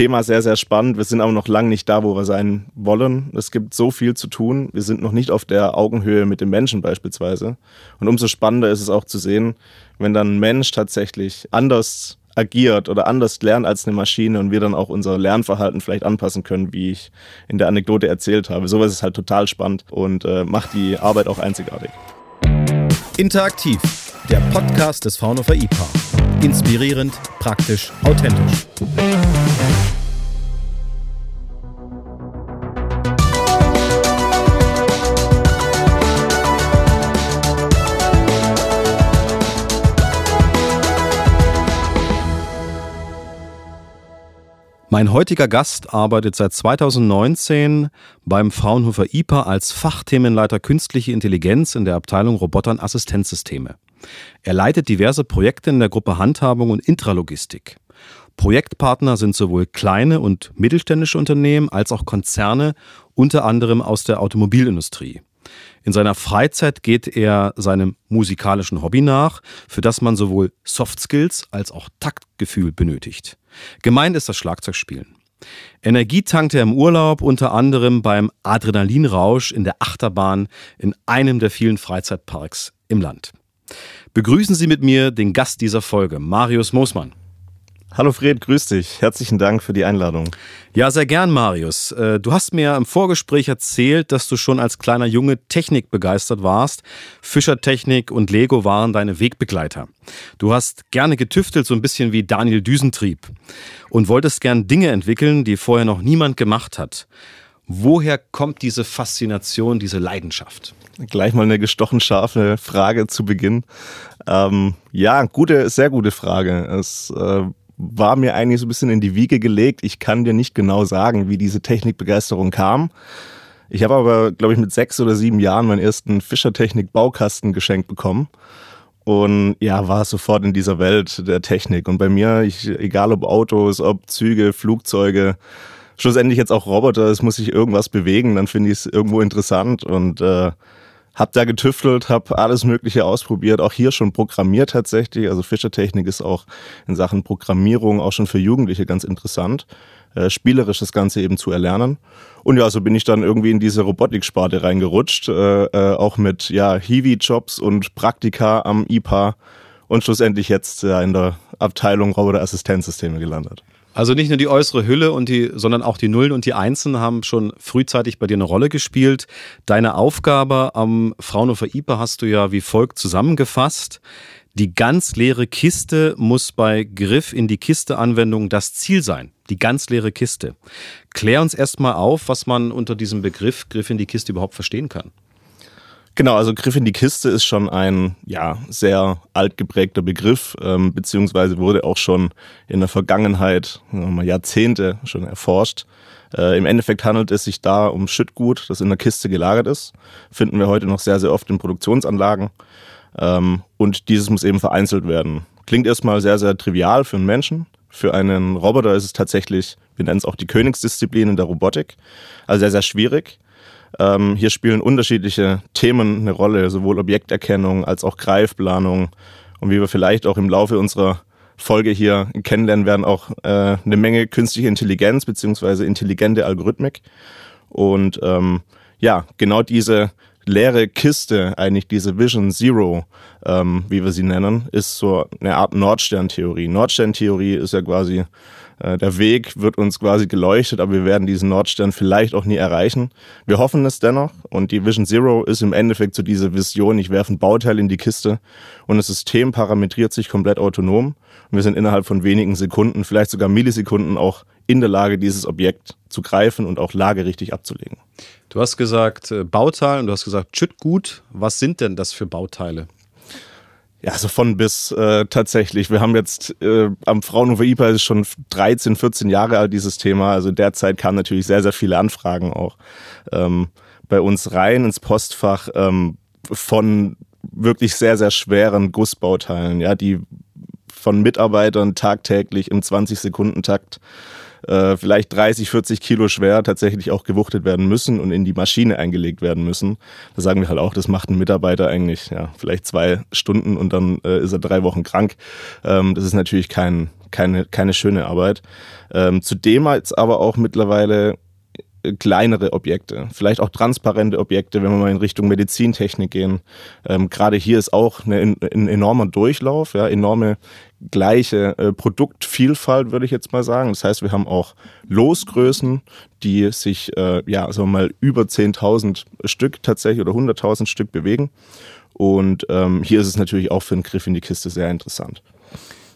Thema sehr, sehr spannend. Wir sind aber noch lange nicht da, wo wir sein wollen. Es gibt so viel zu tun. Wir sind noch nicht auf der Augenhöhe mit dem Menschen beispielsweise. Und umso spannender ist es auch zu sehen, wenn dann ein Mensch tatsächlich anders agiert oder anders lernt als eine Maschine und wir dann auch unser Lernverhalten vielleicht anpassen können, wie ich in der Anekdote erzählt habe. Sowas ist halt total spannend und äh, macht die Arbeit auch einzigartig. Interaktiv, der Podcast des Fraunhofer IPA. Inspirierend, praktisch, authentisch. Mein heutiger Gast arbeitet seit 2019 beim Fraunhofer IPA als Fachthemenleiter Künstliche Intelligenz in der Abteilung Roboter und Assistenzsysteme. Er leitet diverse Projekte in der Gruppe Handhabung und Intralogistik. Projektpartner sind sowohl kleine und mittelständische Unternehmen als auch Konzerne, unter anderem aus der Automobilindustrie. In seiner Freizeit geht er seinem musikalischen Hobby nach, für das man sowohl Soft Skills als auch Taktgefühl benötigt. Gemeint ist das Schlagzeugspielen. Energie tankt er im Urlaub unter anderem beim Adrenalinrausch in der Achterbahn in einem der vielen Freizeitparks im Land. Begrüßen Sie mit mir den Gast dieser Folge, Marius Moosmann. Hallo Fred, grüß dich. Herzlichen Dank für die Einladung. Ja, sehr gern, Marius. Äh, du hast mir im Vorgespräch erzählt, dass du schon als kleiner Junge Technik begeistert warst. Fischertechnik und Lego waren deine Wegbegleiter. Du hast gerne getüftelt, so ein bisschen wie Daniel Düsentrieb. Und wolltest gern Dinge entwickeln, die vorher noch niemand gemacht hat. Woher kommt diese Faszination, diese Leidenschaft? Gleich mal eine gestochen scharfe Frage zu Beginn. Ähm, ja, gute, sehr gute Frage. Es äh, war mir eigentlich so ein bisschen in die Wiege gelegt. Ich kann dir nicht genau sagen, wie diese Technikbegeisterung kam. Ich habe aber, glaube ich, mit sechs oder sieben Jahren meinen ersten Fischertechnik-Baukasten geschenkt bekommen. Und ja, war sofort in dieser Welt der Technik. Und bei mir, ich, egal ob Autos, ob Züge, Flugzeuge, schlussendlich jetzt auch Roboter, es muss sich irgendwas bewegen, dann finde ich es irgendwo interessant. Und äh, hab da getüftelt, hab alles Mögliche ausprobiert, auch hier schon programmiert tatsächlich. Also Fischertechnik ist auch in Sachen Programmierung auch schon für Jugendliche ganz interessant, äh, spielerisch das Ganze eben zu erlernen. Und ja, so bin ich dann irgendwie in diese Robotiksparte reingerutscht, äh, äh, auch mit ja Hiwi-Jobs und Praktika am IPA und schlussendlich jetzt äh, in der Abteilung Roboterassistenzsysteme gelandet. Also nicht nur die äußere Hülle und die, sondern auch die Nullen und die Einsen haben schon frühzeitig bei dir eine Rolle gespielt. Deine Aufgabe am Fraunhofer IPA hast du ja wie folgt zusammengefasst. Die ganz leere Kiste muss bei Griff in die Kiste Anwendung das Ziel sein. Die ganz leere Kiste. Klär uns erstmal auf, was man unter diesem Begriff Griff in die Kiste überhaupt verstehen kann. Genau, also Griff in die Kiste ist schon ein ja, sehr altgeprägter Begriff, ähm, beziehungsweise wurde auch schon in der Vergangenheit, mal Jahrzehnte schon erforscht. Äh, Im Endeffekt handelt es sich da um Schüttgut, das in der Kiste gelagert ist. Finden wir heute noch sehr, sehr oft in Produktionsanlagen. Ähm, und dieses muss eben vereinzelt werden. Klingt erstmal sehr, sehr trivial für einen Menschen. Für einen Roboter ist es tatsächlich, wir nennen es auch die Königsdisziplin in der Robotik, also sehr, sehr schwierig. Ähm, hier spielen unterschiedliche Themen eine Rolle, sowohl Objekterkennung als auch Greifplanung. Und wie wir vielleicht auch im Laufe unserer Folge hier kennenlernen werden, auch äh, eine Menge künstliche Intelligenz beziehungsweise intelligente Algorithmik. Und ähm, ja, genau diese leere Kiste, eigentlich diese Vision Zero, ähm, wie wir sie nennen, ist so eine Art Nordsterntheorie. Nordsterntheorie ist ja quasi der Weg wird uns quasi geleuchtet, aber wir werden diesen Nordstern vielleicht auch nie erreichen. Wir hoffen es dennoch und die Vision Zero ist im Endeffekt so diese Vision, ich werfe ein Bauteil in die Kiste und das System parametriert sich komplett autonom und wir sind innerhalb von wenigen Sekunden, vielleicht sogar Millisekunden auch in der Lage, dieses Objekt zu greifen und auch lagerichtig abzulegen. Du hast gesagt äh, Bauteil und du hast gesagt Schüttgut. Was sind denn das für Bauteile? Ja, so von bis äh, tatsächlich. Wir haben jetzt äh, am Fraunhofer IPA ist schon 13, 14 Jahre alt dieses Thema. Also derzeit kamen natürlich sehr, sehr viele Anfragen auch ähm, bei uns rein ins Postfach ähm, von wirklich sehr, sehr schweren Gussbauteilen, ja, die von Mitarbeitern tagtäglich im 20-Sekunden-Takt äh, vielleicht 30, 40 Kilo schwer tatsächlich auch gewuchtet werden müssen und in die Maschine eingelegt werden müssen. Da sagen wir halt auch, das macht ein Mitarbeiter eigentlich ja, vielleicht zwei Stunden und dann äh, ist er drei Wochen krank. Ähm, das ist natürlich kein, keine, keine schöne Arbeit. Ähm, zudem jetzt aber auch mittlerweile kleinere Objekte, vielleicht auch transparente Objekte, wenn wir mal in Richtung Medizintechnik gehen. Ähm, Gerade hier ist auch ein enormer Durchlauf, ja, enorme gleiche äh, Produktvielfalt, würde ich jetzt mal sagen. Das heißt, wir haben auch Losgrößen, die sich, äh, ja, sagen wir mal, über 10.000 Stück tatsächlich oder 100.000 Stück bewegen. Und ähm, hier ist es natürlich auch für einen Griff in die Kiste sehr interessant.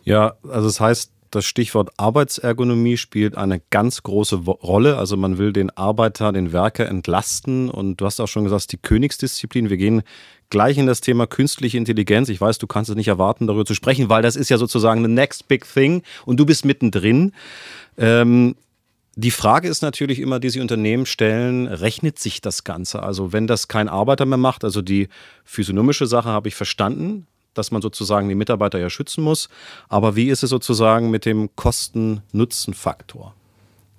Ja, also das heißt, das Stichwort Arbeitsergonomie spielt eine ganz große Rolle. Also man will den Arbeiter, den Werker entlasten. Und du hast auch schon gesagt, die Königsdisziplin. Wir gehen gleich in das Thema künstliche Intelligenz. Ich weiß, du kannst es nicht erwarten, darüber zu sprechen, weil das ist ja sozusagen the next big thing und du bist mittendrin. Ähm, die Frage ist natürlich immer, die sich Unternehmen stellen, rechnet sich das Ganze? Also wenn das kein Arbeiter mehr macht, also die physiognomische Sache habe ich verstanden, dass man sozusagen die Mitarbeiter ja schützen muss. Aber wie ist es sozusagen mit dem Kosten-Nutzen-Faktor?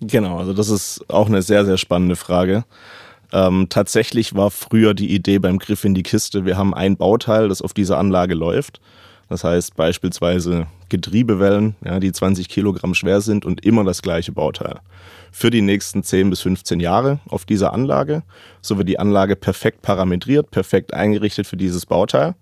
Genau, also das ist auch eine sehr, sehr spannende Frage. Ähm, tatsächlich war früher die Idee beim Griff in die Kiste, wir haben ein Bauteil, das auf dieser Anlage läuft. Das heißt beispielsweise Getriebewellen, ja, die 20 Kilogramm schwer sind und immer das gleiche Bauteil. Für die nächsten 10 bis 15 Jahre auf dieser Anlage. So wird die Anlage perfekt parametriert, perfekt eingerichtet für dieses Bauteil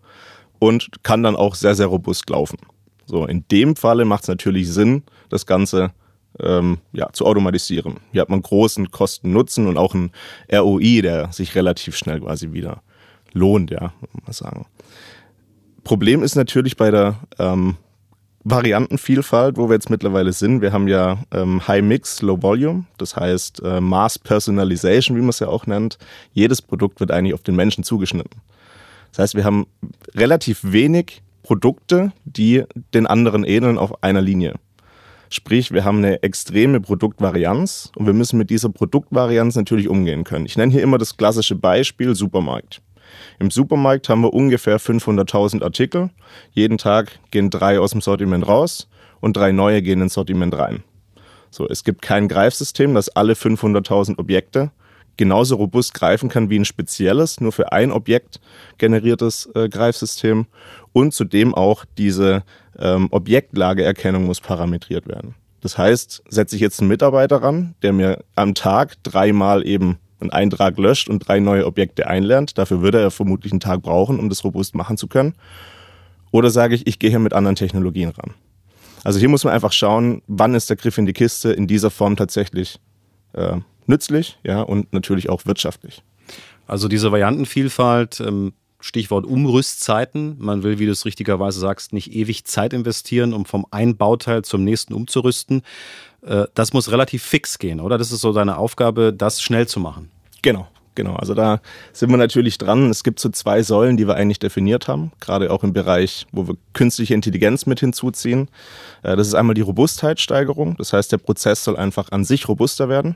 und kann dann auch sehr, sehr robust laufen. So, in dem Falle macht es natürlich Sinn, das Ganze ähm, ja, zu automatisieren. Hier hat man großen Kosten-Nutzen und auch einen ROI, der sich relativ schnell quasi wieder lohnt, ja, man sagen. Problem ist natürlich bei der ähm, Variantenvielfalt, wo wir jetzt mittlerweile sind. Wir haben ja ähm, High Mix, Low Volume, das heißt äh, Mass Personalization, wie man es ja auch nennt. Jedes Produkt wird eigentlich auf den Menschen zugeschnitten. Das heißt, wir haben relativ wenig Produkte, die den anderen ähneln auf einer Linie. Sprich, wir haben eine extreme Produktvarianz und wir müssen mit dieser Produktvarianz natürlich umgehen können. Ich nenne hier immer das klassische Beispiel Supermarkt. Im Supermarkt haben wir ungefähr 500.000 Artikel. Jeden Tag gehen drei aus dem Sortiment raus und drei neue gehen ins Sortiment rein. So, es gibt kein Greifsystem, das alle 500.000 Objekte genauso robust greifen kann wie ein spezielles, nur für ein Objekt generiertes äh, Greifsystem. Und zudem auch diese ähm, Objektlageerkennung muss parametriert werden. Das heißt, setze ich jetzt einen Mitarbeiter ran, der mir am Tag dreimal eben einen Eintrag löscht und drei neue Objekte einlernt. Dafür würde er vermutlich einen Tag brauchen, um das robust machen zu können. Oder sage ich, ich gehe hier mit anderen Technologien ran. Also hier muss man einfach schauen, wann ist der Griff in die Kiste in dieser Form tatsächlich äh, nützlich ja, und natürlich auch wirtschaftlich. Also diese Variantenvielfalt, ähm, Stichwort Umrüstzeiten. Man will, wie du es richtigerweise sagst, nicht ewig Zeit investieren, um vom einen Bauteil zum nächsten umzurüsten. Äh, das muss relativ fix gehen, oder? Das ist so deine Aufgabe, das schnell zu machen. Genau. Genau, also da sind wir natürlich dran. Es gibt so zwei Säulen, die wir eigentlich definiert haben, gerade auch im Bereich, wo wir künstliche Intelligenz mit hinzuziehen. Äh, das ist einmal die Robustheitssteigerung, das heißt, der Prozess soll einfach an sich robuster werden.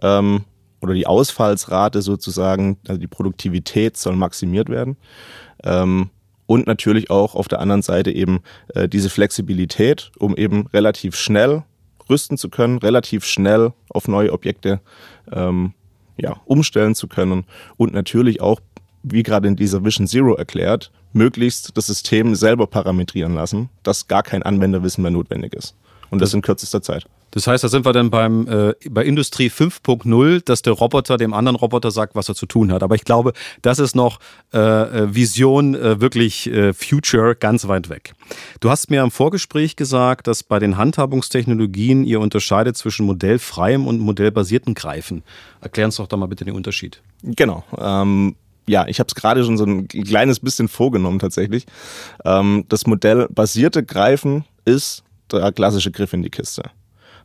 Ähm, oder die Ausfallsrate sozusagen, also die Produktivität soll maximiert werden. Ähm, und natürlich auch auf der anderen Seite eben äh, diese Flexibilität, um eben relativ schnell rüsten zu können, relativ schnell auf neue Objekte ähm, ja, umstellen zu können und natürlich auch, wie gerade in dieser Vision Zero erklärt, möglichst das System selber parametrieren lassen, dass gar kein Anwenderwissen mehr notwendig ist. Und das in kürzester Zeit. Das heißt, da sind wir dann beim, äh, bei Industrie 5.0, dass der Roboter dem anderen Roboter sagt, was er zu tun hat. Aber ich glaube, das ist noch äh, äh, Vision, äh, wirklich äh, Future, ganz weit weg. Du hast mir im Vorgespräch gesagt, dass bei den Handhabungstechnologien ihr unterscheidet zwischen modellfreiem und modellbasierten Greifen. Erklär uns doch da mal bitte den Unterschied. Genau. Ähm ja, ich habe es gerade schon so ein kleines bisschen vorgenommen tatsächlich. Ähm, das modellbasierte Greifen ist der klassische Griff in die Kiste.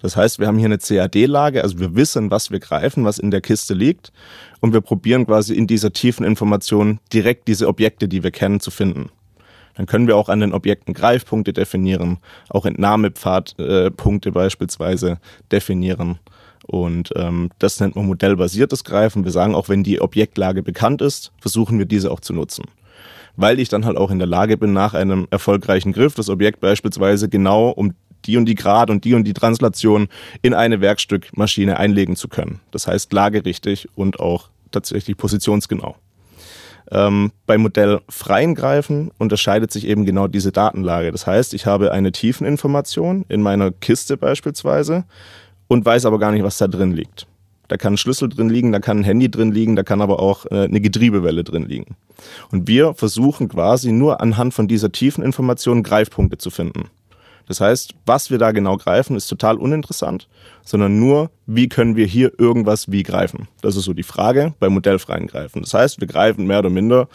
Das heißt, wir haben hier eine CAD-Lage, also wir wissen, was wir greifen, was in der Kiste liegt und wir probieren quasi in dieser tiefen Information direkt diese Objekte, die wir kennen, zu finden. Dann können wir auch an den Objekten Greifpunkte definieren, auch Entnahmepfadpunkte äh, beispielsweise definieren. Und ähm, das nennt man modellbasiertes Greifen. Wir sagen auch, wenn die Objektlage bekannt ist, versuchen wir diese auch zu nutzen. Weil ich dann halt auch in der Lage bin, nach einem erfolgreichen Griff das Objekt beispielsweise genau um die und die Grad und die und die Translation in eine Werkstückmaschine einlegen zu können. Das heißt lagerichtig und auch tatsächlich positionsgenau. Ähm, bei modellfreien Greifen unterscheidet sich eben genau diese Datenlage. Das heißt, ich habe eine Tiefeninformation in meiner Kiste beispielsweise und weiß aber gar nicht, was da drin liegt. Da kann ein Schlüssel drin liegen, da kann ein Handy drin liegen, da kann aber auch äh, eine Getriebewelle drin liegen. Und wir versuchen quasi nur anhand von dieser tiefen Information Greifpunkte zu finden. Das heißt, was wir da genau greifen, ist total uninteressant, sondern nur, wie können wir hier irgendwas wie greifen. Das ist so die Frage bei modellfreien Greifen. Das heißt, wir greifen mehr oder minder,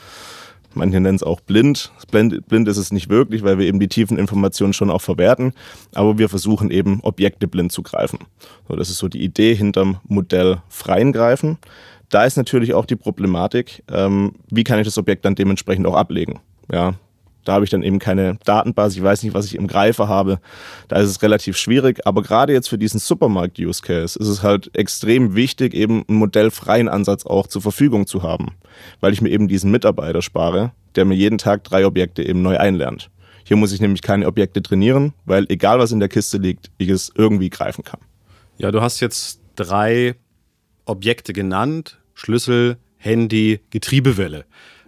manche nennen es auch blind. blind. Blind ist es nicht wirklich, weil wir eben die tiefen Informationen schon auch verwerten, aber wir versuchen eben Objekte blind zu greifen. So, das ist so die Idee hinterm modellfreien Greifen. Da ist natürlich auch die Problematik, ähm, wie kann ich das Objekt dann dementsprechend auch ablegen. Ja, da habe ich dann eben keine Datenbasis, ich weiß nicht, was ich im Greifer habe. Da ist es relativ schwierig. Aber gerade jetzt für diesen Supermarkt-Use-Case ist es halt extrem wichtig, eben einen modellfreien Ansatz auch zur Verfügung zu haben. Weil ich mir eben diesen Mitarbeiter spare, der mir jeden Tag drei Objekte eben neu einlernt. Hier muss ich nämlich keine Objekte trainieren, weil egal was in der Kiste liegt, ich es irgendwie greifen kann. Ja, du hast jetzt drei Objekte genannt. Schlüssel, Handy, Getriebewelle.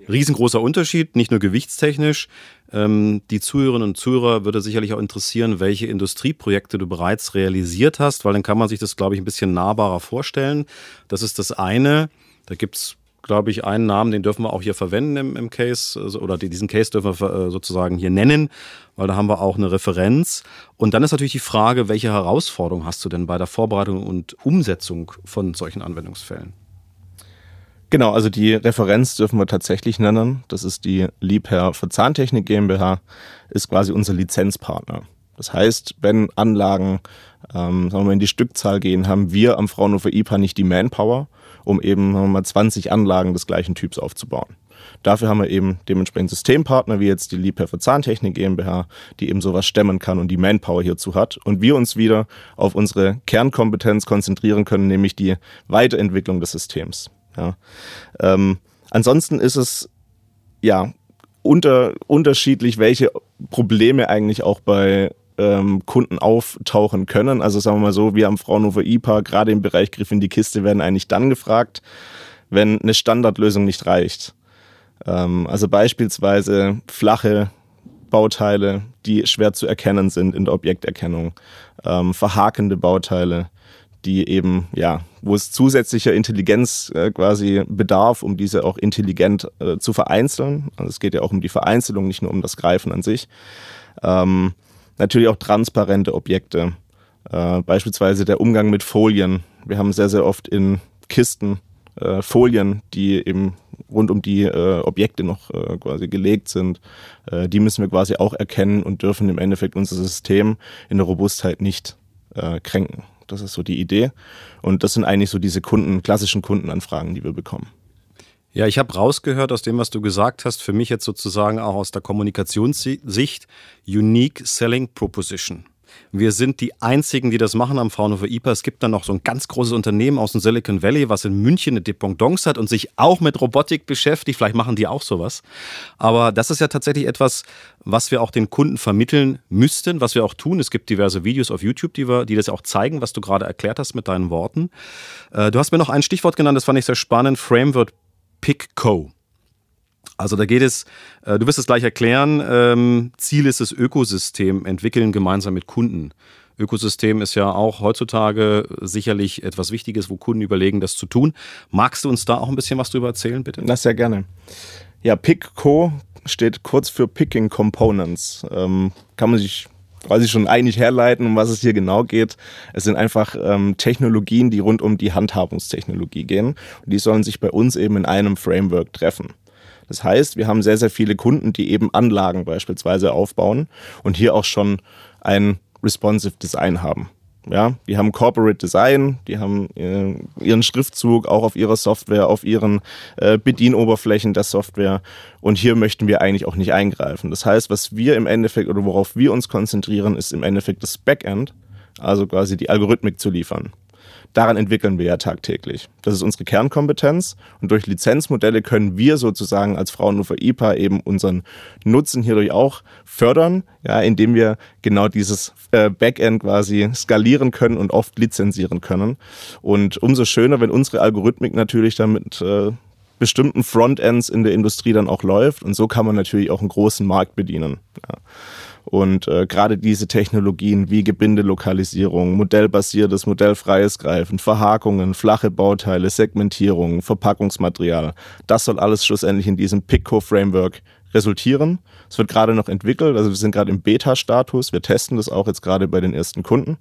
Riesengroßer Unterschied, nicht nur gewichtstechnisch. Ähm, die Zuhörerinnen und Zuhörer würde sicherlich auch interessieren, welche Industrieprojekte du bereits realisiert hast, weil dann kann man sich das, glaube ich, ein bisschen nahbarer vorstellen. Das ist das eine. Da gibt es, glaube ich, einen Namen, den dürfen wir auch hier verwenden im, im Case, also, oder diesen Case dürfen wir äh, sozusagen hier nennen, weil da haben wir auch eine Referenz. Und dann ist natürlich die Frage, welche Herausforderungen hast du denn bei der Vorbereitung und Umsetzung von solchen Anwendungsfällen? Genau, also die Referenz dürfen wir tatsächlich nennen. Das ist die Liebherr für Zahntechnik GmbH, ist quasi unser Lizenzpartner. Das heißt, wenn Anlagen ähm, sagen wir mal, in die Stückzahl gehen, haben wir am Fraunhofer IPA nicht die Manpower, um eben sagen wir mal, 20 Anlagen des gleichen Typs aufzubauen. Dafür haben wir eben dementsprechend Systempartner, wie jetzt die Liebherr für Zahntechnik GmbH, die eben sowas stemmen kann und die Manpower hierzu hat. Und wir uns wieder auf unsere Kernkompetenz konzentrieren können, nämlich die Weiterentwicklung des Systems. Ja. Ähm, ansonsten ist es ja unter, unterschiedlich, welche Probleme eigentlich auch bei ähm, Kunden auftauchen können. Also sagen wir mal so, wir am Fraunhofer IPA, gerade im Bereich Griff in die Kiste, werden eigentlich dann gefragt, wenn eine Standardlösung nicht reicht. Ähm, also beispielsweise flache Bauteile, die schwer zu erkennen sind in der Objekterkennung, ähm, verhakende Bauteile, die eben, ja, wo es zusätzlicher Intelligenz äh, quasi bedarf, um diese auch intelligent äh, zu vereinzeln. Also es geht ja auch um die Vereinzelung, nicht nur um das Greifen an sich. Ähm, natürlich auch transparente Objekte, äh, beispielsweise der Umgang mit Folien. Wir haben sehr, sehr oft in Kisten äh, Folien, die eben rund um die äh, Objekte noch äh, quasi gelegt sind. Äh, die müssen wir quasi auch erkennen und dürfen im Endeffekt unser System in der Robustheit nicht äh, kränken. Das ist so die Idee. Und das sind eigentlich so diese Kunden, klassischen Kundenanfragen, die wir bekommen. Ja, ich habe rausgehört aus dem, was du gesagt hast, für mich jetzt sozusagen auch aus der Kommunikationssicht, Unique Selling Proposition. Wir sind die einzigen, die das machen am Fraunhofer IPA. Es gibt dann noch so ein ganz großes Unternehmen aus dem Silicon Valley, was in München eine Dependance hat und sich auch mit Robotik beschäftigt. Vielleicht machen die auch sowas. Aber das ist ja tatsächlich etwas, was wir auch den Kunden vermitteln müssten, was wir auch tun. Es gibt diverse Videos auf YouTube, die, wir, die das auch zeigen, was du gerade erklärt hast mit deinen Worten. Äh, du hast mir noch ein Stichwort genannt, das fand ich sehr spannend. Framework PICCO. Also da geht es, äh, du wirst es gleich erklären, ähm, Ziel ist das Ökosystem entwickeln gemeinsam mit Kunden. Ökosystem ist ja auch heutzutage sicherlich etwas Wichtiges, wo Kunden überlegen, das zu tun. Magst du uns da auch ein bisschen was drüber erzählen, bitte? Na, sehr gerne. Ja, PICCO steht kurz für Picking Components. Ähm, kann man sich quasi schon eigentlich herleiten, um was es hier genau geht. Es sind einfach ähm, Technologien, die rund um die Handhabungstechnologie gehen. Und die sollen sich bei uns eben in einem Framework treffen. Das heißt, wir haben sehr, sehr viele Kunden, die eben Anlagen beispielsweise aufbauen und hier auch schon ein responsive Design haben. Ja, die haben Corporate Design, die haben äh, ihren Schriftzug auch auf ihrer Software, auf ihren äh, Bedienoberflächen der Software. Und hier möchten wir eigentlich auch nicht eingreifen. Das heißt, was wir im Endeffekt oder worauf wir uns konzentrieren, ist im Endeffekt das Backend, also quasi die Algorithmik zu liefern daran entwickeln wir ja tagtäglich. Das ist unsere Kernkompetenz und durch Lizenzmodelle können wir sozusagen als Fraunhofer IPA eben unseren Nutzen hierdurch auch fördern, ja, indem wir genau dieses äh, Backend quasi skalieren können und oft lizenzieren können. Und umso schöner, wenn unsere Algorithmik natürlich damit äh, bestimmten Frontends in der Industrie dann auch läuft. Und so kann man natürlich auch einen großen Markt bedienen. Ja. Und äh, gerade diese Technologien wie Gebindelokalisierung, modellbasiertes, modellfreies Greifen, Verhakungen, flache Bauteile, Segmentierung, Verpackungsmaterial, das soll alles schlussendlich in diesem Pico-Framework resultieren. Es wird gerade noch entwickelt, also wir sind gerade im Beta-Status. Wir testen das auch jetzt gerade bei den ersten Kunden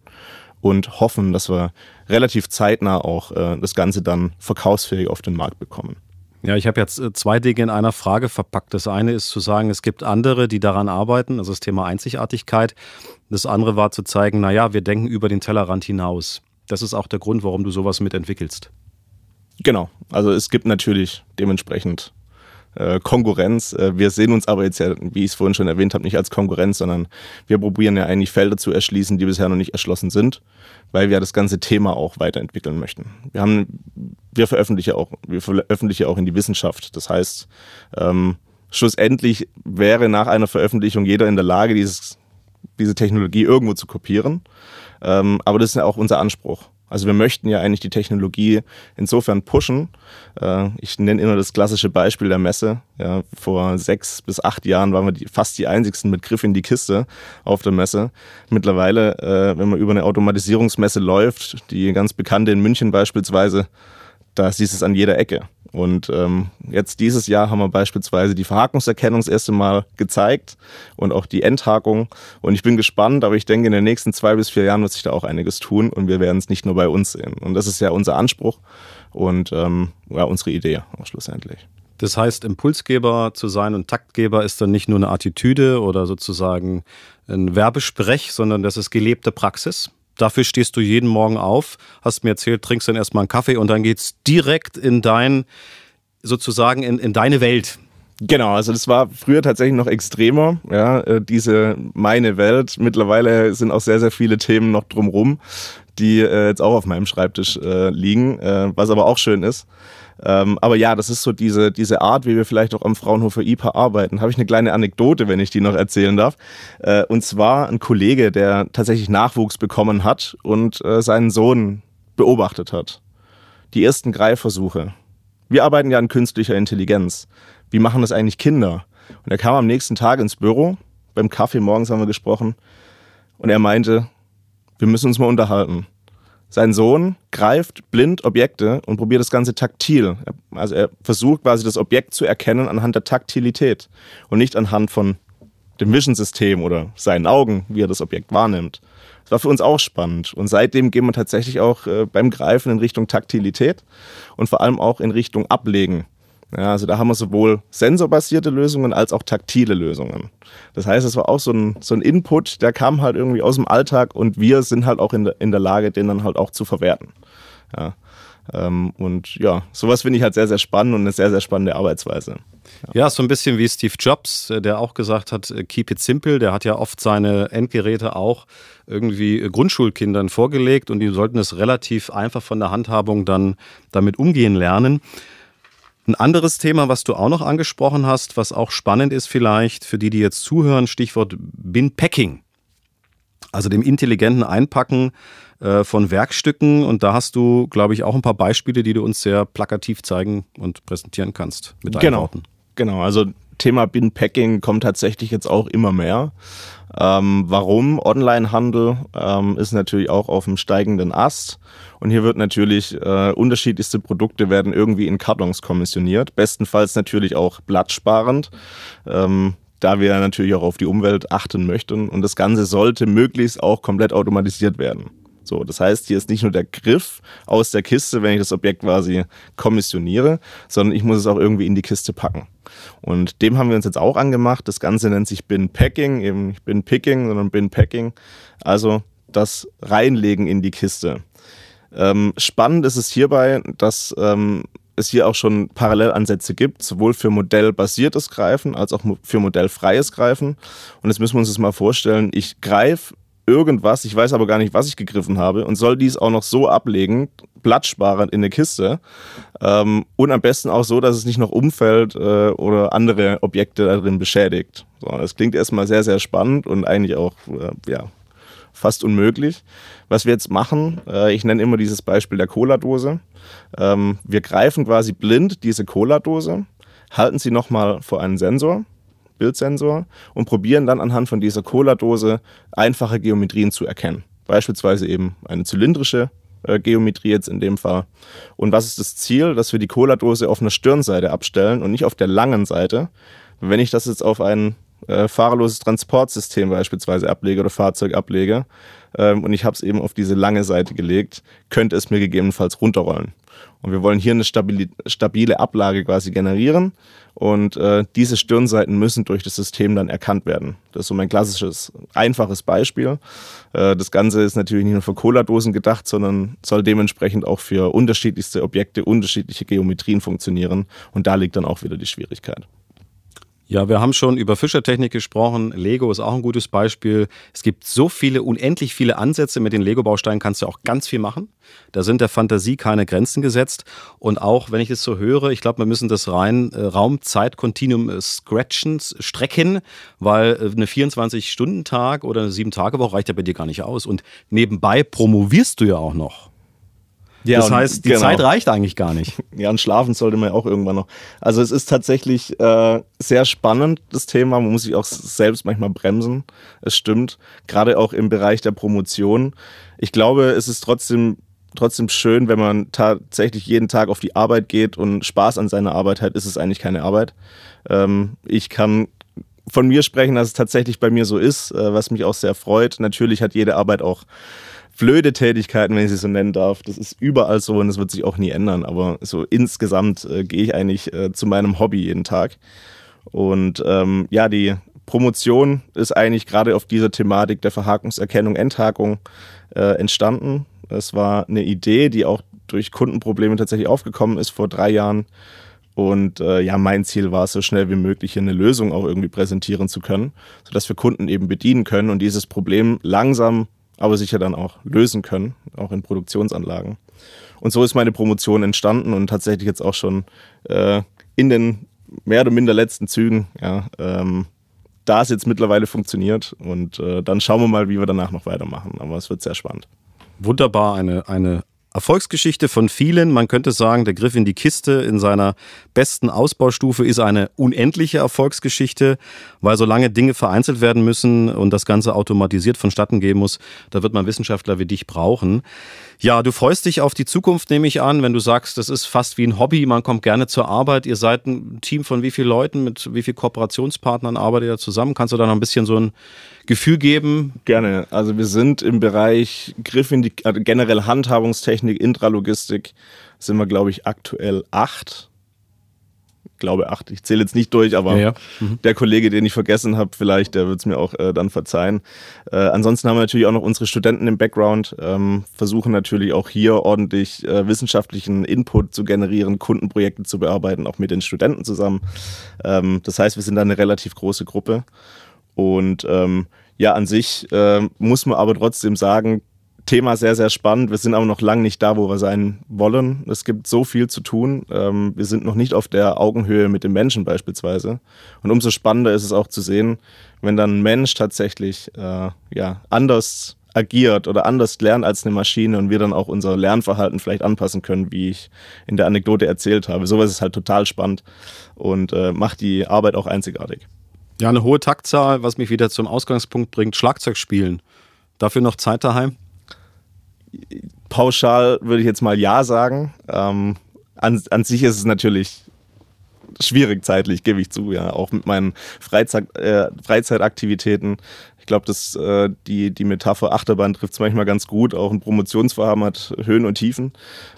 und hoffen, dass wir relativ zeitnah auch äh, das Ganze dann verkaufsfähig auf den Markt bekommen. Ja, ich habe jetzt äh, zwei Dinge in einer Frage verpackt. Das eine ist zu sagen, es gibt andere, die daran arbeiten, also das Thema Einzigartigkeit. Das andere war zu zeigen, naja, wir denken über den Tellerrand hinaus. Das ist auch der Grund, warum du sowas mitentwickelst. Genau, also es gibt natürlich dementsprechend äh, Konkurrenz. Äh, wir sehen uns aber jetzt ja, wie ich es vorhin schon erwähnt habe, nicht als Konkurrenz, sondern wir probieren ja eigentlich Felder zu erschließen, die bisher noch nicht erschlossen sind, weil wir das ganze Thema auch weiterentwickeln möchten. Wir haben, wir veröffentlichen auch, wir veröffentlichen auch in die Wissenschaft. Das heißt, ähm, schlussendlich wäre nach einer Veröffentlichung jeder in der Lage, dieses, diese Technologie irgendwo zu kopieren. Ähm, aber das ist ja auch unser Anspruch. Also wir möchten ja eigentlich die Technologie insofern pushen. Äh, ich nenne immer das klassische Beispiel der Messe. Ja, vor sechs bis acht Jahren waren wir die, fast die einzigsten mit Griff in die Kiste auf der Messe. Mittlerweile, äh, wenn man über eine Automatisierungsmesse läuft, die ganz bekannte in München beispielsweise, da siehst du es an jeder Ecke. Und ähm, jetzt dieses Jahr haben wir beispielsweise die Verhakungserkennung das erste Mal gezeigt und auch die Endhakung. Und ich bin gespannt, aber ich denke, in den nächsten zwei bis vier Jahren wird sich da auch einiges tun und wir werden es nicht nur bei uns sehen. Und das ist ja unser Anspruch und ähm, ja, unsere Idee auch schlussendlich. Das heißt, Impulsgeber zu sein und Taktgeber ist dann nicht nur eine Attitüde oder sozusagen ein Werbesprech, sondern das ist gelebte Praxis. Dafür stehst du jeden Morgen auf, hast mir erzählt, trinkst dann erstmal einen Kaffee und dann geht's direkt in dein, sozusagen in, in deine Welt. Genau, also das war früher tatsächlich noch extremer, ja, äh, diese meine Welt. Mittlerweile sind auch sehr, sehr viele Themen noch drumrum, die äh, jetzt auch auf meinem Schreibtisch äh, liegen, was aber auch schön ist. Ähm, aber ja, das ist so diese, diese Art, wie wir vielleicht auch am Fraunhofer IPA arbeiten. Habe ich eine kleine Anekdote, wenn ich die noch erzählen darf. Äh, und zwar ein Kollege, der tatsächlich Nachwuchs bekommen hat und äh, seinen Sohn beobachtet hat. Die ersten Greifversuche. Wir arbeiten ja an künstlicher Intelligenz. Wie machen das eigentlich Kinder? Und er kam am nächsten Tag ins Büro. Beim Kaffee morgens haben wir gesprochen. Und er meinte, wir müssen uns mal unterhalten. Sein Sohn greift blind Objekte und probiert das Ganze taktil. Also er versucht quasi das Objekt zu erkennen anhand der Taktilität und nicht anhand von dem Vision-System oder seinen Augen, wie er das Objekt wahrnimmt. Das war für uns auch spannend. Und seitdem gehen wir tatsächlich auch äh, beim Greifen in Richtung Taktilität und vor allem auch in Richtung Ablegen. Ja, also da haben wir sowohl sensorbasierte Lösungen als auch taktile Lösungen. Das heißt, es war auch so ein, so ein Input, der kam halt irgendwie aus dem Alltag und wir sind halt auch in der, in der Lage, den dann halt auch zu verwerten. Ja, ähm, und ja, sowas finde ich halt sehr, sehr spannend und eine sehr, sehr spannende Arbeitsweise. Ja. so ein bisschen wie Steve Jobs, äh, der auch gesagt hat, äh, keep it simple. Der hat ja oft seine Endgeräte auch irgendwie äh, Grundschulkindern vorgelegt und die sollten es relativ einfach von der Handhabung dann damit umgehen lernen. Ein anderes Thema, was du auch noch angesprochen hast, was auch spannend ist vielleicht für die, die jetzt zuhören, Stichwort Bin-Packing. Also dem intelligenten Einpacken äh, von Werkstücken. Und da hast du, glaube ich, auch ein paar Beispiele, die du uns sehr plakativ zeigen und präsentieren kannst mit deinen genau. Worten. Genau, also Thema Bin-Packing kommt tatsächlich jetzt auch immer mehr. Ähm, warum? Onlinehandel ähm, ist natürlich auch auf dem steigenden Ast. Und hier wird natürlich äh, unterschiedlichste Produkte werden irgendwie in Kartons kommissioniert. Bestenfalls natürlich auch blattsparend. Ähm, da wir natürlich auch auf die Umwelt achten möchten. Und das Ganze sollte möglichst auch komplett automatisiert werden. So, das heißt, hier ist nicht nur der Griff aus der Kiste, wenn ich das Objekt quasi kommissioniere, sondern ich muss es auch irgendwie in die Kiste packen. Und dem haben wir uns jetzt auch angemacht. Das Ganze nennt sich Bin Packing, eben nicht Bin Picking, sondern Bin Packing. Also das Reinlegen in die Kiste. Ähm, spannend ist es hierbei, dass ähm, es hier auch schon Parallelansätze gibt, sowohl für modellbasiertes Greifen als auch für modellfreies Greifen. Und jetzt müssen wir uns das mal vorstellen, ich greife irgendwas, ich weiß aber gar nicht, was ich gegriffen habe und soll dies auch noch so ablegen, blattsparend in eine Kiste ähm, und am besten auch so, dass es nicht noch umfällt äh, oder andere Objekte da drin beschädigt. So, das klingt erstmal sehr, sehr spannend und eigentlich auch, äh, ja, fast unmöglich. Was wir jetzt machen, äh, ich nenne immer dieses Beispiel der Cola-Dose. Ähm, wir greifen quasi blind diese Cola-Dose, halten sie nochmal vor einen Sensor, Bildsensor, und probieren dann anhand von dieser Cola-Dose einfache Geometrien zu erkennen. Beispielsweise eben eine zylindrische äh, Geometrie jetzt in dem Fall. Und was ist das Ziel? Dass wir die Cola-Dose auf einer Stirnseite abstellen und nicht auf der langen Seite. Wenn ich das jetzt auf ein äh, fahrerloses Transportsystem beispielsweise ablege oder Fahrzeug ablege ähm, und ich habe es eben auf diese lange Seite gelegt, könnte es mir gegebenenfalls runterrollen. Und wir wollen hier eine stabile, Ablage quasi generieren und äh, diese Stirnseiten müssen durch das System dann erkannt werden. Das ist so mein klassisches, einfaches Beispiel. Äh, das Ganze ist natürlich nicht nur für Cola-Dosen gedacht, sondern soll dementsprechend auch für unterschiedlichste Objekte, unterschiedliche Geometrien funktionieren. Und da liegt dann auch wieder die Schwierigkeit. Ja, wir haben schon über Fischertechnik gesprochen. Lego ist auch ein gutes Beispiel. Es gibt so viele, unendlich viele Ansätze. Mit den Lego-Bausteinen kannst du auch ganz viel machen. Da sind der Fantasie keine Grenzen gesetzt. Und auch, wenn ich das so höre, ich glaube, wir müssen das rein äh, Raum-Zeit-Kontinuum äh, scratchen, strecken, weil äh, eine 24-Stunden-Tag oder eine 7-Tage-Woche reicht ja bei dir gar nicht aus. Und nebenbei promovierst du ja auch noch. Ja, das heißt, die genau. Zeit reicht eigentlich gar nicht. Ja, und schlafen sollte man ja auch irgendwann noch. Also es ist tatsächlich äh, sehr spannend, das Thema. Man muss sich auch selbst manchmal bremsen. Es stimmt. Gerade auch im Bereich der Promotion. Ich glaube, es ist trotzdem trotzdem schön, wenn man tatsächlich jeden Tag auf die Arbeit geht und Spaß an seiner Arbeit hat, ist es eigentlich keine Arbeit. Ähm, ich kann von mir sprechen, dass es tatsächlich bei mir so ist, äh, was mich auch sehr freut. Natürlich hat jede Arbeit auch blöde Tätigkeiten, wenn ich sie so nennen darf. Das ist überall so und das wird sich auch nie ändern. Aber so insgesamt äh, gehe ich eigentlich äh, zu meinem Hobby jeden Tag. Und ähm, ja, die Promotion ist eigentlich gerade auf dieser Thematik der Verhakungserkennung, Endhakung äh, entstanden. Es war eine Idee, die auch durch Kundenprobleme tatsächlich aufgekommen ist vor drei Jahren. Und äh, ja, mein Ziel war es, so schnell wie möglich hier eine Lösung auch irgendwie präsentieren zu können, sodass wir Kunden eben bedienen können und dieses Problem langsam aber sicher dann auch lösen können, auch in Produktionsanlagen. Und so ist meine Promotion entstanden und tatsächlich jetzt auch schon äh, in den mehr oder minder letzten Zügen, ja, ähm, da es jetzt mittlerweile funktioniert und äh, dann schauen wir mal, wie wir danach noch weitermachen. Aber es wird sehr spannend. Wunderbar, eine, eine Erfolgsgeschichte von vielen. Man könnte sagen, der Griff in die Kiste in seiner besten Ausbaustufe ist eine unendliche Erfolgsgeschichte, weil solange Dinge vereinzelt werden müssen und das Ganze automatisiert vonstatten gehen muss, da wird man Wissenschaftler wie dich brauchen. Ja, du freust dich auf die Zukunft, nehme ich an, wenn du sagst, das ist fast wie ein Hobby, man kommt gerne zur Arbeit. Ihr seid ein Team von wie vielen Leuten, mit wie vielen Kooperationspartnern arbeitet ihr zusammen? Kannst du da noch ein bisschen so ein Gefühl geben? Gerne. Also wir sind im Bereich Griff in die also generell Handhabungstechnik, Intralogistik, sind wir, glaube ich, aktuell acht glaube acht. Ich zähle jetzt nicht durch, aber ja, ja. Mhm. der Kollege, den ich vergessen habe, vielleicht, der wird es mir auch äh, dann verzeihen. Äh, ansonsten haben wir natürlich auch noch unsere Studenten im Background, ähm, versuchen natürlich auch hier ordentlich äh, wissenschaftlichen Input zu generieren, Kundenprojekte zu bearbeiten, auch mit den Studenten zusammen. Ähm, das heißt, wir sind da eine relativ große Gruppe. Und ähm, ja, an sich äh, muss man aber trotzdem sagen, Thema sehr, sehr spannend. Wir sind aber noch lange nicht da, wo wir sein wollen. Es gibt so viel zu tun. Ähm, wir sind noch nicht auf der Augenhöhe mit dem Menschen beispielsweise. Und umso spannender ist es auch zu sehen, wenn dann ein Mensch tatsächlich äh, ja, anders agiert oder anders lernt als eine Maschine und wir dann auch unser Lernverhalten vielleicht anpassen können, wie ich in der Anekdote erzählt habe. Sowas ist halt total spannend und äh, macht die Arbeit auch einzigartig. Ja, eine hohe Taktzahl, was mich wieder zum Ausgangspunkt bringt, Schlagzeug spielen. Dafür noch Zeit daheim? Pauschal würde ich jetzt mal Ja sagen. Ähm, an, an sich ist es natürlich schwierig zeitlich, gebe ich zu, ja, auch mit meinen Freizeit, äh, Freizeitaktivitäten. Ich glaube, dass äh, die, die Metapher Achterbahn trifft es manchmal ganz gut. Auch ein Promotionsvorhaben hat Höhen und Tiefen.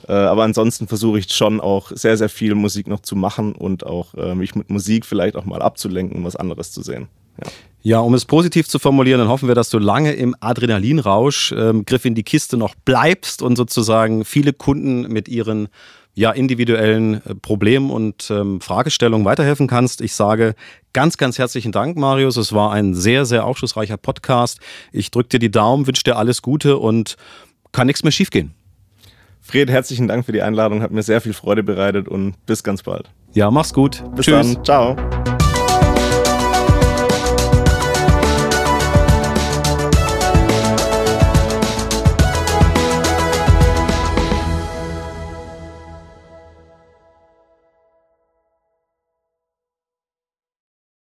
Äh, aber ansonsten versuche ich schon auch sehr, sehr viel Musik noch zu machen und auch äh, mich mit Musik vielleicht auch mal abzulenken, was anderes zu sehen. Ja. Ja, um es positiv zu formulieren, dann hoffen wir, dass du lange im Adrenalinrausch, ähm, Griff in die Kiste noch bleibst und sozusagen viele Kunden mit ihren ja, individuellen äh, Problemen und ähm, Fragestellungen weiterhelfen kannst. Ich sage ganz, ganz herzlichen Dank, Marius. Es war ein sehr, sehr aufschlussreicher Podcast. Ich drücke dir die Daumen, wünsche dir alles Gute und kann nichts mehr schiefgehen. Fred, herzlichen Dank für die Einladung, hat mir sehr viel Freude bereitet und bis ganz bald. Ja, mach's gut. Bis Tschüss. dann. Ciao.